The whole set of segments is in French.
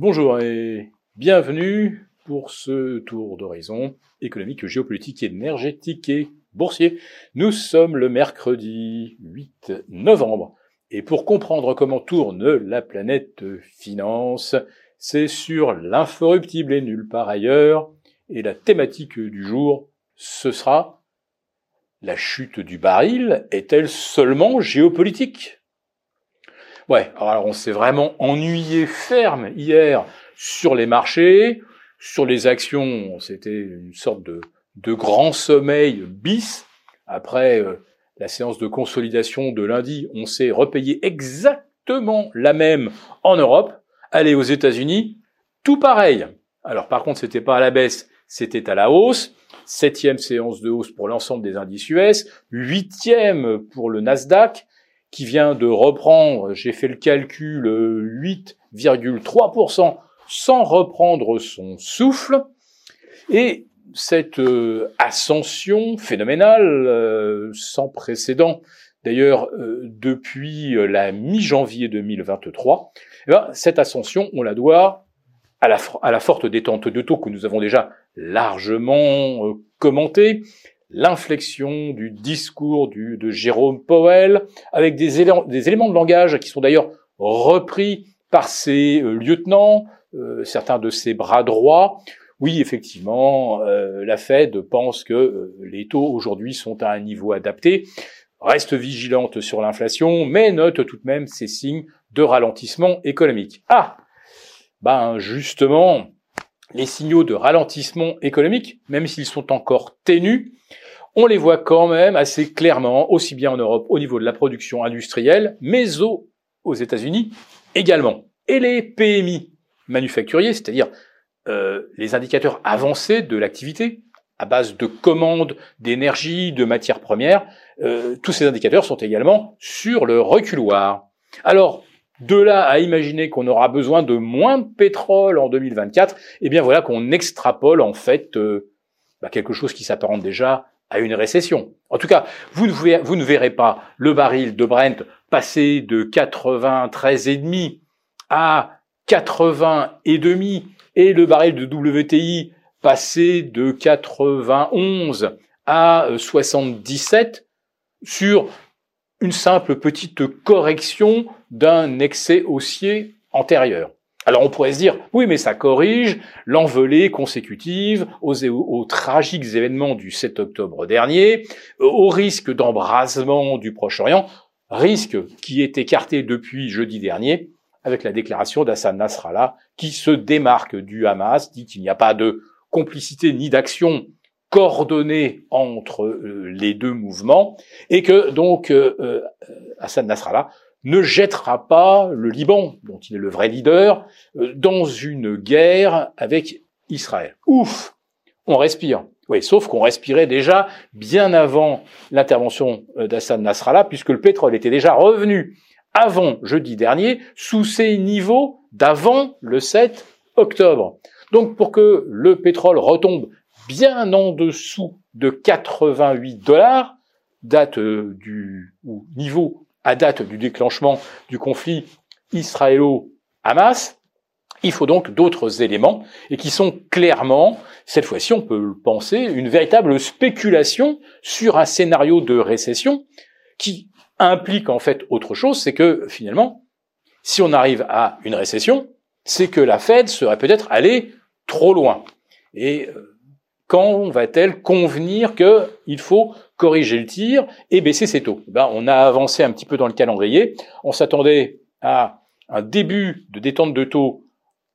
Bonjour et bienvenue pour ce tour d'horizon économique, géopolitique, énergétique et boursier. Nous sommes le mercredi 8 novembre et pour comprendre comment tourne la planète finance, c'est sur l'inforruptible et nulle part ailleurs. Et la thématique du jour, ce sera la chute du baril est-elle seulement géopolitique? Ouais, alors on s'est vraiment ennuyé ferme hier sur les marchés, sur les actions, c'était une sorte de, grand sommeil bis. Après euh, la séance de consolidation de lundi, on s'est repayé exactement la même en Europe. Allez aux États-Unis, tout pareil. Alors par contre, c'était pas à la baisse, c'était à la hausse. Septième séance de hausse pour l'ensemble des indices US, huitième pour le Nasdaq, qui vient de reprendre, j'ai fait le calcul, 8,3% sans reprendre son souffle. Et cette euh, ascension phénoménale, euh, sans précédent, d'ailleurs euh, depuis la mi-janvier 2023, eh ben, cette ascension, on la doit à la, à la forte détente de taux que nous avons déjà largement commentée, l'inflexion du discours de Jérôme Powell, avec des, éléments, des de langage qui sont d'ailleurs repris par ses euh, lieutenants, euh, certains de ses bras droits. Oui, effectivement, euh, la Fed pense que les taux aujourd'hui sont à un niveau adapté, reste vigilante sur l'inflation, mais note tout de même ces signes de ralentissement économique. Ah, ben justement, les signaux de ralentissement économique, même s'ils sont encore ténus, on les voit quand même assez clairement, aussi bien en Europe au niveau de la production industrielle, mais aux, aux États-Unis également. Et les PMI manufacturiers, c'est-à-dire euh, les indicateurs avancés de l'activité, à base de commandes d'énergie, de matières premières, euh, tous ces indicateurs sont également sur le reculoir. Alors, de là à imaginer qu'on aura besoin de moins de pétrole en 2024, eh bien voilà qu'on extrapole en fait euh, bah, quelque chose qui s'apparente déjà à une récession. En tout cas, vous ne, verrez, pas le baril de Brent passer de 93,5 à 80 et demi et le baril de WTI passer de 91 à 77 sur une simple petite correction d'un excès haussier antérieur. Alors on pourrait se dire, oui, mais ça corrige l'envolée consécutive aux, tragiques événements du 7 octobre dernier, au risque d'embrasement du Proche-Orient, risque qui est écarté depuis jeudi dernier avec la déclaration d'Hassan Nasrallah qui se démarque du Hamas, dit qu'il n'y a pas de complicité ni d'action coordonnée entre euh, les deux mouvements et que donc euh, euh, Hassan Nasrallah ne jettera pas le Liban, dont il est le vrai leader, euh, dans une guerre avec Israël. Ouf On respire. Oui, sauf qu'on respirait déjà bien avant l'intervention d'Hassan Nasrallah, puisque le pétrole était déjà revenu avant jeudi dernier sous ses niveaux d'avant le 7 octobre. Donc pour que le pétrole retombe bien en dessous de 88 dollars, date euh, du ou niveau à date du déclenchement du conflit israélo-Hamas, il faut donc d'autres éléments et qui sont clairement, cette fois-ci on peut le penser, une véritable spéculation sur un scénario de récession qui implique en fait autre chose, c'est que finalement, si on arrive à une récession, c'est que la Fed serait peut-être allée trop loin. Et euh, quand va-t-elle convenir qu'il faut corriger le tir et baisser ses taux? Ben, On a avancé un petit peu dans le calendrier. On s'attendait à un début de détente de taux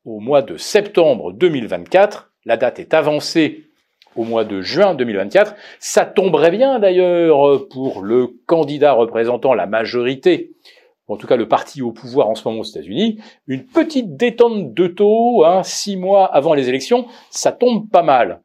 au mois de septembre 2024. La date est avancée au mois de juin 2024. Ça tomberait bien d'ailleurs pour le candidat représentant la majorité, en tout cas le parti au pouvoir en ce moment aux États-Unis. Une petite détente de taux, hein, six mois avant les élections, ça tombe pas mal.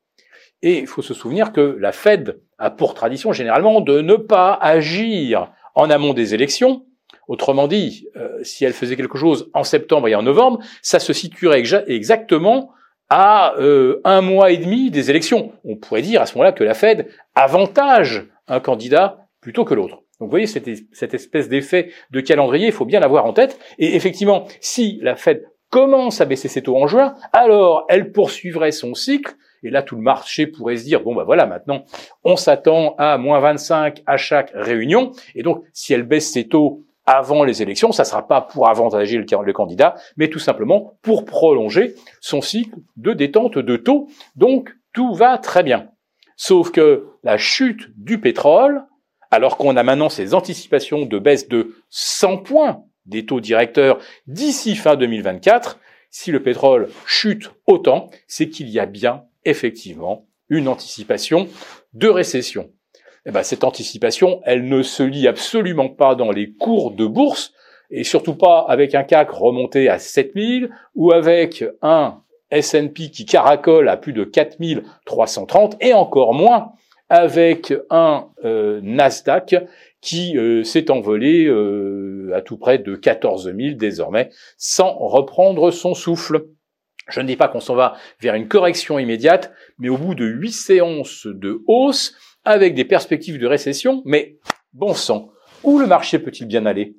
Et il faut se souvenir que la Fed a pour tradition généralement de ne pas agir en amont des élections. Autrement dit, euh, si elle faisait quelque chose en septembre et en novembre, ça se situerait exactement à euh, un mois et demi des élections. On pourrait dire à ce moment-là que la Fed avantage un candidat plutôt que l'autre. Donc vous voyez cette, cette espèce d'effet de calendrier, il faut bien l'avoir en tête. Et effectivement, si la Fed commence à baisser ses taux en juin, alors elle poursuivrait son cycle, et là tout le marché pourrait se dire, bon ben voilà, maintenant on s'attend à moins 25 à chaque réunion, et donc si elle baisse ses taux avant les élections, ça ne sera pas pour avantager le, candidat, mais tout simplement pour prolonger son cycle de détente de taux. Donc tout va très bien. Sauf que la chute du pétrole, alors qu'on a maintenant ces anticipations de baisse de 100 points des taux directeurs d'ici fin 2024, si le pétrole chute autant, c'est qu'il y a bien effectivement une anticipation de récession eh ben, cette anticipation, elle ne se lie absolument pas dans les cours de bourse, et surtout pas avec un CAC remonté à 7000 ou avec un S&P qui caracole à plus de 4330 et encore moins avec un euh, Nasdaq qui euh, s'est envolé euh, à tout près de 14 000 désormais sans reprendre son souffle. Je ne dis pas qu'on s'en va vers une correction immédiate, mais au bout de huit séances de hausse, avec des perspectives de récession, mais bon sang, où le marché peut-il bien aller?